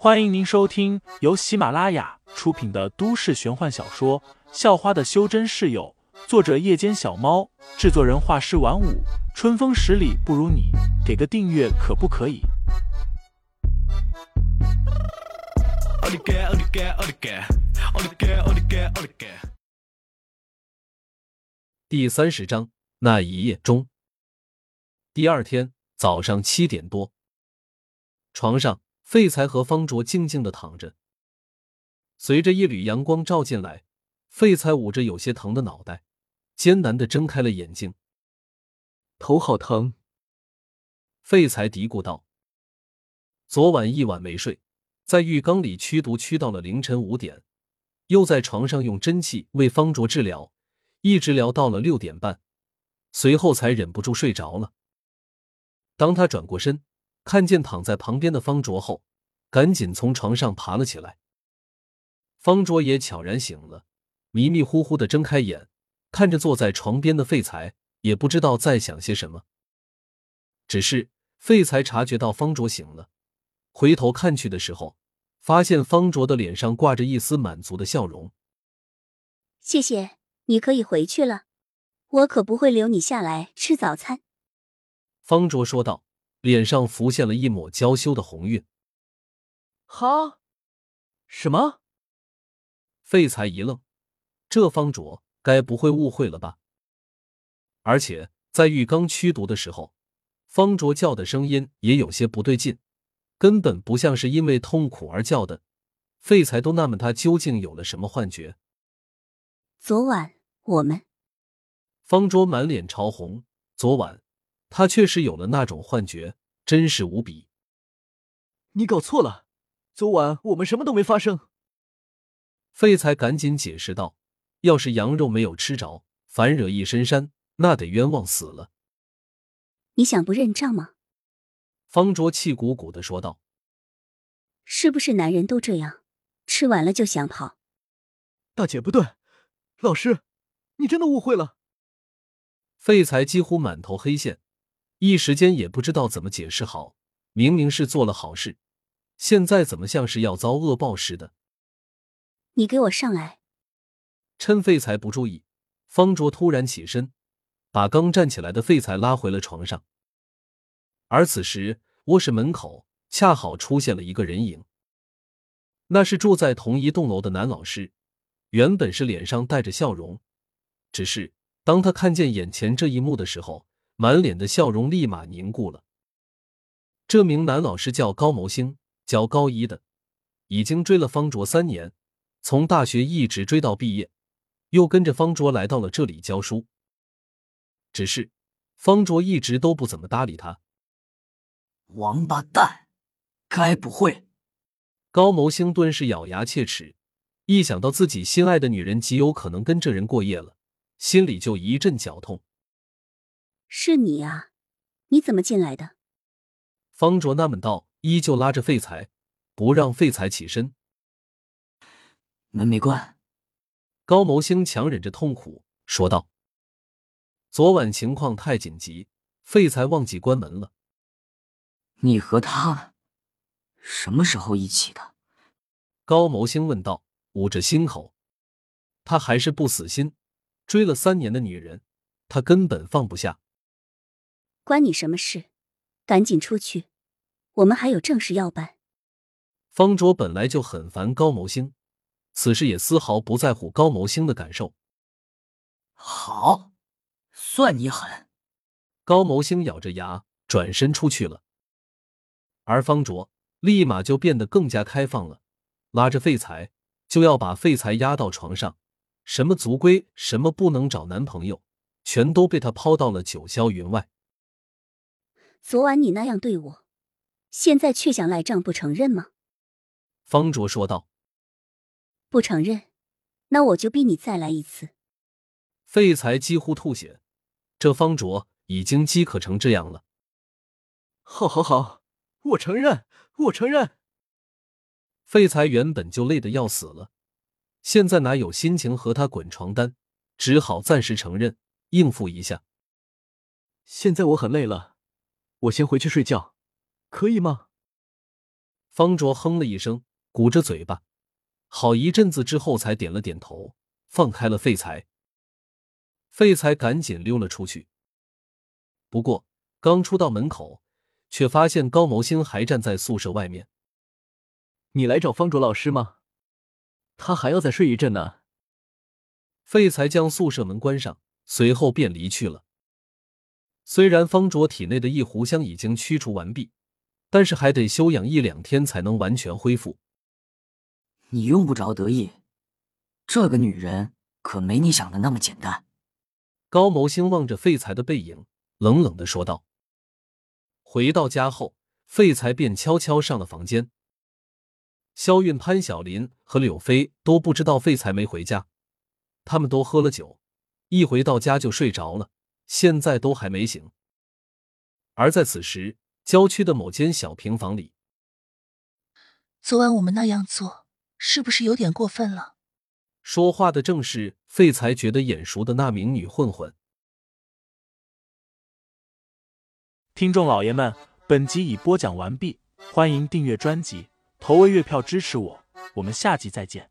欢迎您收听由喜马拉雅出品的都市玄幻小说《校花的修真室友》，作者：夜间小猫，制作人：画师晚舞，春风十里不如你，给个订阅可不可以？第三十章那一夜中，第二天早上七点多，床上。废材和方卓静静的躺着，随着一缕阳光照进来，废材捂着有些疼的脑袋，艰难的睁开了眼睛。头好疼，废材嘀咕道：“昨晚一晚没睡，在浴缸里驱毒驱到了凌晨五点，又在床上用针气为方卓治疗，一直聊到了六点半，随后才忍不住睡着了。当他转过身。”看见躺在旁边的方卓后，赶紧从床上爬了起来。方卓也悄然醒了，迷迷糊糊的睁开眼，看着坐在床边的废材，也不知道在想些什么。只是废材察觉到方卓醒了，回头看去的时候，发现方卓的脸上挂着一丝满足的笑容。谢谢，你可以回去了，我可不会留你下来吃早餐。方卓说道。脸上浮现了一抹娇羞的红晕。哈？什么？废材一愣，这方卓该不会误会了吧？而且在浴缸驱毒的时候，方卓叫的声音也有些不对劲，根本不像是因为痛苦而叫的。废材都纳闷他究竟有了什么幻觉。昨晚我们……方卓满脸潮红。昨晚。他确实有了那种幻觉，真实无比。你搞错了，昨晚我们什么都没发生。废材赶紧解释道：“要是羊肉没有吃着，反惹一身膻，那得冤枉死了。”你想不认账吗？方卓气鼓鼓的说道：“是不是男人都这样，吃完了就想跑？”大姐不对，老师，你真的误会了。废材几乎满头黑线。一时间也不知道怎么解释好，明明是做了好事，现在怎么像是要遭恶报似的？你给我上来！趁废材不注意，方卓突然起身，把刚站起来的废材拉回了床上。而此时卧室门口恰好出现了一个人影，那是住在同一栋楼的男老师，原本是脸上带着笑容，只是当他看见眼前这一幕的时候。满脸的笑容立马凝固了。这名男老师叫高谋星，教高一的，已经追了方卓三年，从大学一直追到毕业，又跟着方卓来到了这里教书。只是方卓一直都不怎么搭理他。王八蛋，该不会……高谋星顿时咬牙切齿，一想到自己心爱的女人极有可能跟这人过夜了，心里就一阵绞痛。是你啊？你怎么进来的？方卓纳闷道，依旧拉着废材，不让废材起身。门没关。高谋星强忍着痛苦说道：“昨晚情况太紧急，废材忘记关门了。”你和他什么时候一起的？高谋星问道，捂着心口。他还是不死心，追了三年的女人，他根本放不下。关你什么事？赶紧出去，我们还有正事要办。方卓本来就很烦高谋星，此时也丝毫不在乎高谋星的感受。好，算你狠。高谋星咬着牙转身出去了，而方卓立马就变得更加开放了，拉着废材就要把废材压到床上，什么族规，什么不能找男朋友，全都被他抛到了九霄云外。昨晚你那样对我，现在却想赖账不承认吗？方卓说道。不承认，那我就逼你再来一次。废材几乎吐血，这方卓已经饥渴成这样了。好，好，好，我承认，我承认。废材原本就累得要死了，现在哪有心情和他滚床单？只好暂时承认，应付一下。现在我很累了。我先回去睡觉，可以吗？方卓哼了一声，鼓着嘴巴，好一阵子之后才点了点头，放开了废材。废材赶紧溜了出去。不过刚出到门口，却发现高谋星还站在宿舍外面。你来找方卓老师吗？他还要再睡一阵呢。废材将宿舍门关上，随后便离去了。虽然方卓体内的一壶香已经驱除完毕，但是还得休养一两天才能完全恢复。你用不着得意，这个女人可没你想的那么简单。高谋星望着废材的背影，冷冷的说道。回到家后，废材便悄悄上了房间。肖韵、潘晓林和柳飞都不知道废材没回家。他们都喝了酒，一回到家就睡着了，现在都还没醒。而在此时，郊区的某间小平房里，昨晚我们那样做是不是有点过分了？说话的正是废材觉得眼熟的那名女混混。听众老爷们，本集已播讲完毕，欢迎订阅专辑，投喂月票支持我，我们下集再见。